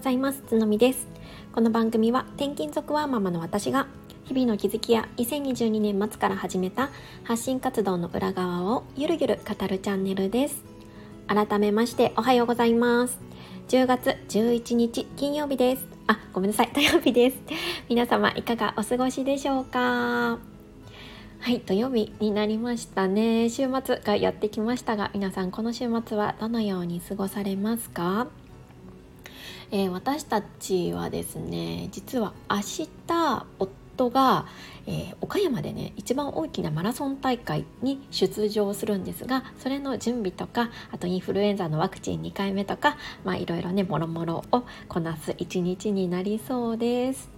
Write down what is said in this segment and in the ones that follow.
ございます。つのみです。この番組は転勤族はママの私が日々の気づきや2022年末から始めた発信活動の裏側をゆるゆる語るチャンネルです。改めましておはようございます。10月11日金曜日です。あごめんなさい。土曜日です。皆様いかがお過ごしでしょうか？はい土曜日になりましたね。週末がやってきましたが皆さんこの週末はどのように過ごされますか？えー、私たちはですね実は明日夫が、えー、岡山でね一番大きなマラソン大会に出場するんですがそれの準備とかあとインフルエンザのワクチン2回目とかまあいろいろねもろもろをこなす一日になりそうです。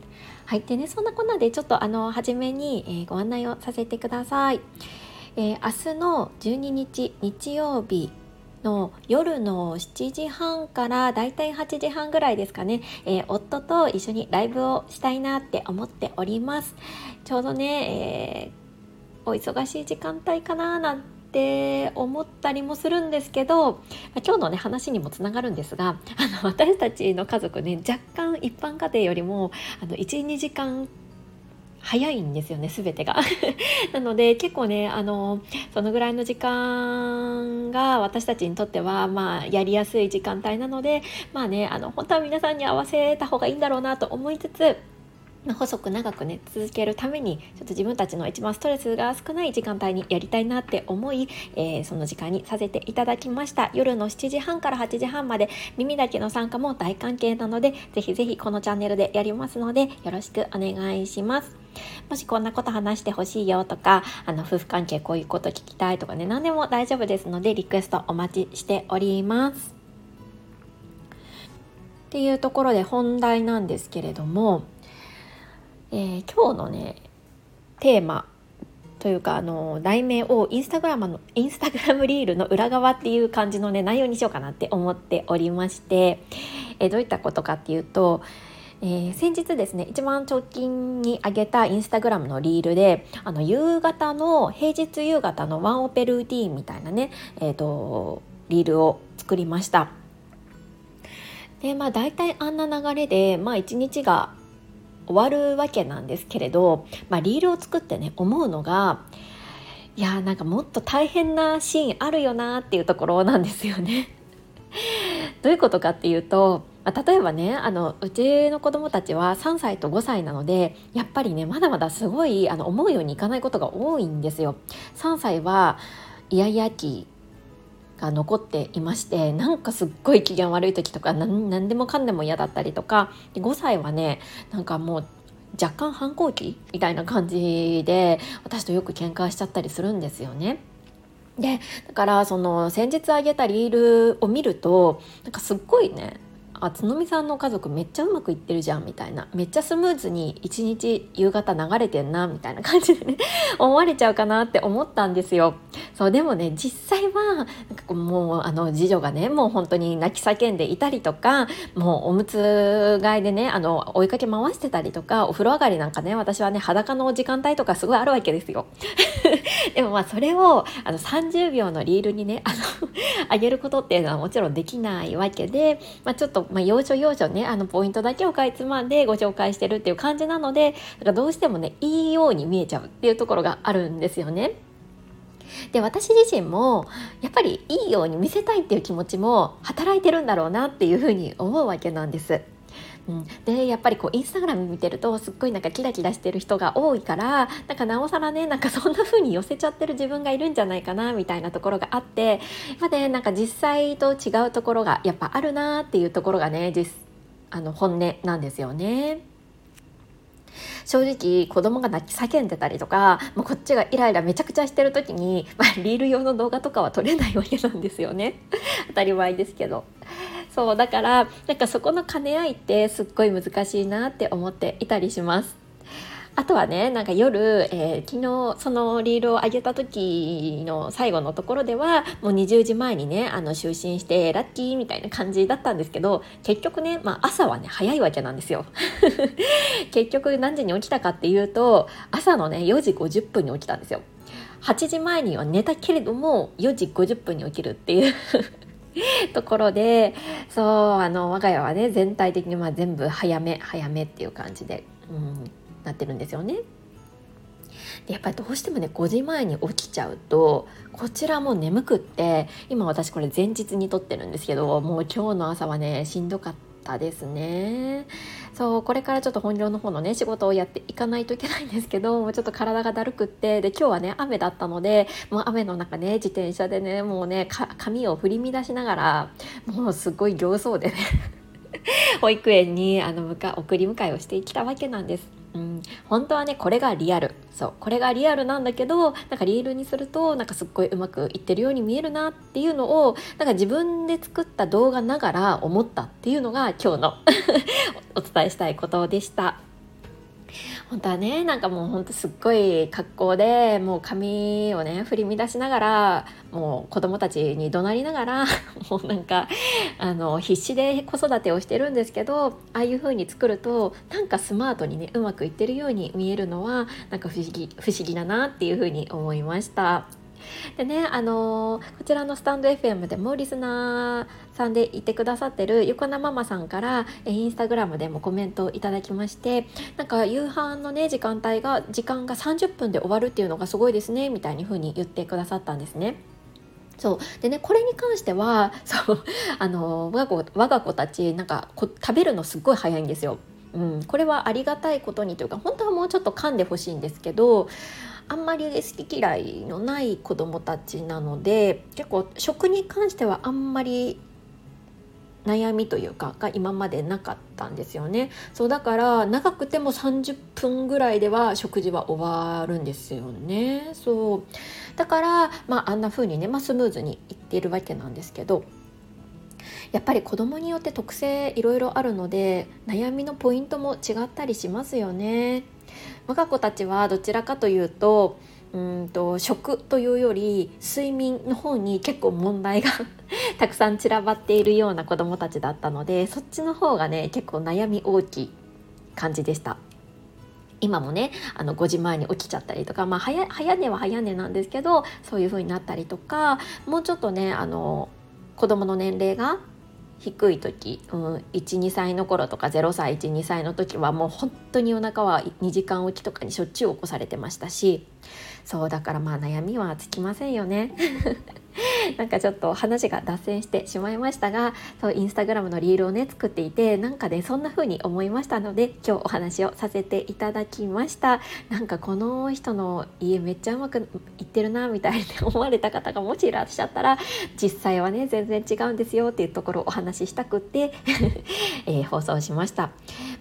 はい、でねそんなこんなでちょっとあの初めに、えー、ご案内をさせてください。えー、明日の12日日曜日の夜の7時半からだいたい8時半ぐらいですかね、えー、夫と一緒にライブをしたいなって思っております。ちょうどね、えー、お忙しい時間帯かななんて思ったりもするんですけど今日のね話にもつながるんですがあの私たちの家族ね若干一般家庭よりも12時間早いんですよね全てが。なので結構ねあのそのぐらいの時間が私たちにとってはまあやりやすい時間帯なのでまあねあの本当は皆さんに合わせた方がいいんだろうなと思いつつ細く長くね続けるためにちょっと自分たちの一番ストレスが少ない時間帯にやりたいなって思い、えー、その時間にさせていただきました。夜の7時半から8時半まで耳だけの参加も大歓迎なのでぜひぜひこのチャンネルでやりますのでよろしくお願いします。もしこんなこと話してほしいよとかあの夫婦関係こういうこと聞きたいとかね何でも大丈夫ですのでリクエストお待ちしております。っていうところで本題なんですけれどもえー、今日のねテーマというかあの題名をインスタグラムのインスタグラムリールの裏側っていう感じのね内容にしようかなって思っておりまして、えー、どういったことかっていうと、えー、先日ですね一番直近に上げたインスタグラムのリールであの夕方の平日夕方のワンオペルーティーンみたいなね、えーと、リールを作りました。でまあ大体あんな流れで、まあ、一日が終わるわけなんですけれど、まあ、リールを作ってね思うのがいやーなんかもっと大変なシーンあるよなっていうところなんですよね。どういうことかっていうと、まあ、例えばねあのうちの子供たちは3歳と5歳なのでやっぱりねまだまだすごいあの思うようにいかないことが多いんですよ。3歳はイヤイヤ期が残っていましてなんかすっごい機嫌悪い時とか何でもかんでも嫌だったりとか5歳はねなんかもう若干反抗期みたいな感じで私とよく喧嘩しちゃったりするんですよね。でだからその先日あげたリールを見るとなんかすっごいねあ角見さんの家族めっちゃうまくいってるじゃんみたいなめっちゃスムーズに一日夕方流れてんなみたいな感じでね 思われちゃうかなって思ったんですよ。そうでもね実際はなんかもうあの次女がねもう本当に泣き叫んでいたりとかもうおむつ替えでねあの追いかけ回してたりとかお風呂上がりなんかね私はね裸の時間帯とかすごいあるわけですよ。でもまあそれをあの30秒のリールにねあの 上げることっていうのはもちろんできないわけで、まあ、ちょっとまあ、要所要所ねあのポイントだけをかいつまんでご紹介してるっていう感じなのでなんかどうしてもねいいように見えちゃうっていうところがあるんですよね。で私自身もやっぱりいいように見せたいっていう気持ちも働いてるんだろうなっていうふうに思うわけなんです。うん、でやっぱりこうインスタグラム見てるとすっごいなんかキラキラしてる人が多いからなんかなおさらねなんかそんな風に寄せちゃってる自分がいるんじゃないかなみたいなところがあってまで、ね、なんか実際と違うところがやっぱあるなっていうところがね実あの本音なんですよね。正直子供が泣き叫んでたりとかもうこっちがイライラめちゃくちゃしてる時に、まあ、リール用の動画とかは撮れないわけなんですよね 当たり前ですけど。そうだからなんかそこの兼ね合いってすっごい難しいなって思っていたりします。あとはねなんか夜、えー、昨日そのリールを上げた時の最後のところではもう20時前にねあの就寝してラッキーみたいな感じだったんですけど結局ね、まあ、朝はね早いわけなんですよ。結局何時に起きたかっていうと朝のね4時50分に起きたんですよ。8時前には寝たけれども4時50分に起きるっていう ところでそうあの我が家はね全体的にまあ全部早め早めっていう感じで、うん、なってるんですよね。でやっぱりどうしてもね5時前に起きちゃうとこちらも眠くって今私これ前日に撮ってるんですけどもう今日の朝はねしんどかったですね。そうこれからちょっと本業の方のね仕事をやっていかないといけないんですけどもうちょっと体がだるくってで今日はね雨だったのでもう雨の中ね自転車でねもうね髪を振り乱しながらもうすごい形相でね 保育園にあの送り迎えをしてきたわけなんです。うん、本当はねこれがリアル。そう。これがリアルなんだけどなんかリールにするとなんかすっごいうまくいってるように見えるなっていうのをなんか自分で作った動画ながら思ったっていうのが今日の お伝えしたいことでした。本当はねなんかもうほんとすっごい格好でもう髪をね振り乱しながらもう子供たちに怒鳴りながら もうなんかあの必死で子育てをしてるんですけどああいう風に作るとなんかスマートにねうまくいってるように見えるのはなんか不思議不思議だなっていう風に思いました。でねあのー、こちらのスタンド FM でもリスナーさんでいてくださってる横名ママさんからインスタグラムでもコメントをいただきましてなんか夕飯のね時間帯が時間が30分で終わるっていうのがすごいですねみたいに風に言ってくださったんですね。そうでねこれに関しては そうあの我が子我が子たちなんかこ食べるのすっごい早いんですよ。うん、これはありがたいことにというか本当はもうちょっと噛んでほしいんですけどあんまり好き嫌いのない子どもたちなので結構食に関してはあんまり悩みというかが今までなかったんですよね。そうだから長くても30分ぐらいでは食事は終わるんですよね。そう。だから、まあ、あんな風にね、まあ、スムーズにいっているわけなんですけどやっぱり子供によって特性いろいろあるので悩みのポイントも違ったりしますよね。我が子たちはどちらかというとうんと食というより睡眠の方に結構問題が たくさん散らばっているような子どもたちだったのでそっちの方がね結構悩み大きい感じでした。今もねあの5時前に起きちゃったりとか、まあ、早早寝は早寝なんですけどそういう風になったりとかもうちょっとねあの子供の年齢が低い時、うん、12歳の頃とか0歳12歳の時はもう本当にお腹は2時間おきとかにしょっちゅう起こされてましたしそうだからまあ悩みはつきませんよね。なんかちょっと話が脱線してしまいましたがそうインスタグラムのリールをね作っていてなんかねそんな風に思いましたので今日お話をさせていただきました。なんかこの人の家めっちゃうまくいってるなみたいに思われた方がもしいらっしゃったら実際はね全然違うんですよっていうところをお話ししたくって えー、放送しました。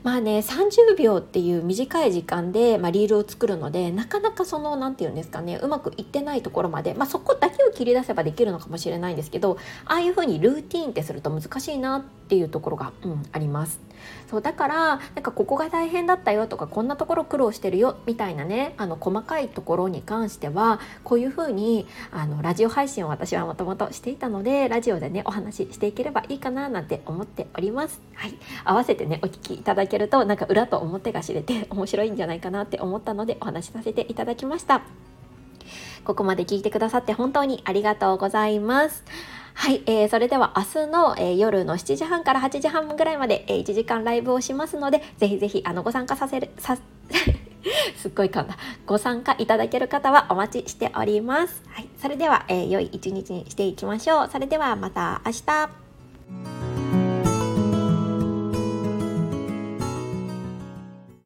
まあね30秒っていう短い時間で、まあ、リールを作るのでなかなかその何て言うんですかねうまくいってないところまで、まあ、そこだけを切り出せばできるのかもしれないんですけどああいうふうにルーティーンってすると難しいなってていうところが、うん、あります。そうだからなんかここが大変だったよとかこんなところ苦労してるよみたいなねあの細かいところに関してはこういう風にあにラジオ配信を私はもともとしていたのでラジオでねお話ししていければいいかななんて思っております。はい、合わせてねお聞きいただけるとなんか裏と表が知れて 面白いんじゃないかなって思ったのでお話しさせていただきました。ここまで聞いてくださって本当にありがとうございます。はい、えー、それでは明日の、えー、夜の7時半から8時半ぐらいまで、えー、1時間ライブをしますので、ぜひぜひあのご参加させる、さ すっごい噛んだ。ご参加いただける方はお待ちしております。はい、それでは、えー、良い一日にしていきましょう。それではまた明日。